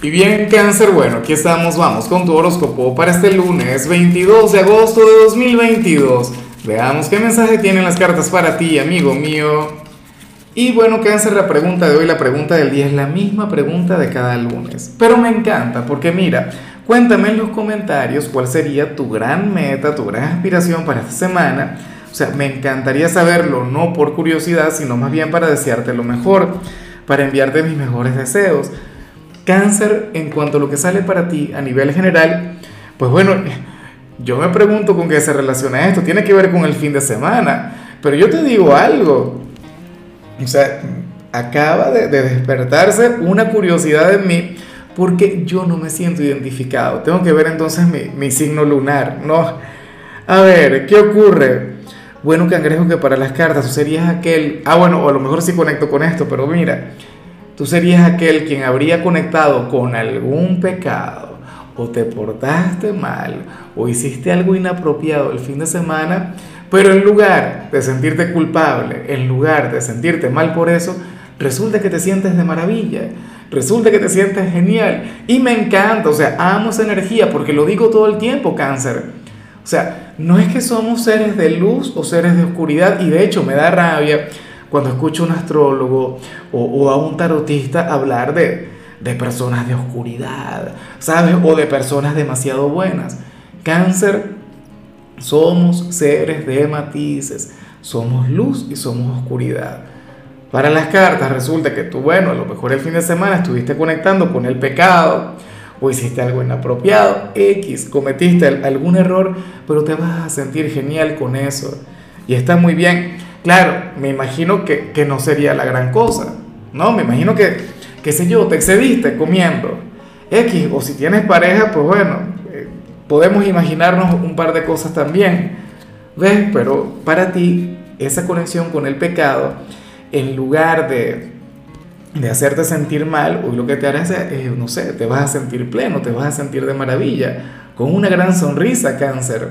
Y bien, cáncer, bueno, aquí estamos, vamos con tu horóscopo para este lunes 22 de agosto de 2022. Veamos qué mensaje tienen las cartas para ti, amigo mío. Y bueno, cáncer, la pregunta de hoy, la pregunta del día es la misma pregunta de cada lunes. Pero me encanta porque mira, cuéntame en los comentarios cuál sería tu gran meta, tu gran aspiración para esta semana. O sea, me encantaría saberlo, no por curiosidad, sino más bien para desearte lo mejor, para enviarte mis mejores deseos. Cáncer, en cuanto a lo que sale para ti a nivel general, pues bueno, yo me pregunto con qué se relaciona esto. Tiene que ver con el fin de semana. Pero yo te digo algo. O sea, acaba de, despertarse una curiosidad en mí porque yo no me siento identificado. Tengo que ver entonces mi, signo lunar, ¿no? A ver, ¿qué ocurre? Bueno, cangrejo, que para las cartas tú serías aquel... Ah, bueno, o a lo mejor sí conecto con esto, pero mira, tú serías aquel quien habría conectado con algún pecado, o te portaste mal, o hiciste algo inapropiado el fin de semana, pero en lugar de sentirte culpable, en lugar de sentirte mal por eso, resulta que te sientes de maravilla, resulta que te sientes genial, y me encanta, o sea, amo esa energía, porque lo digo todo el tiempo, cáncer. O sea, no es que somos seres de luz o seres de oscuridad, y de hecho me da rabia cuando escucho a un astrólogo o, a un tarotista hablar de, de personas de oscuridad, ¿sabes? O de personas demasiado buenas. Cáncer, somos seres de matices, somos luz y somos oscuridad. Para las cartas resulta que tú, bueno, a lo mejor el fin de semana estuviste conectando con el pecado o hiciste algo inapropiado, X, cometiste algún error, pero te vas a sentir genial con eso. Y está muy bien. Claro, me imagino que, no sería la gran cosa, ¿no? Me imagino que, qué sé yo, te excediste comiendo X, o si tienes pareja, pues bueno, eh, podemos imaginarnos un par de cosas también, ¿ves? Pero para ti, esa conexión con el pecado, en lugar de, de hacerte sentir mal, hoy lo que te hará es, no sé, te vas a sentir pleno, te vas a sentir de maravilla, con una gran sonrisa, cáncer.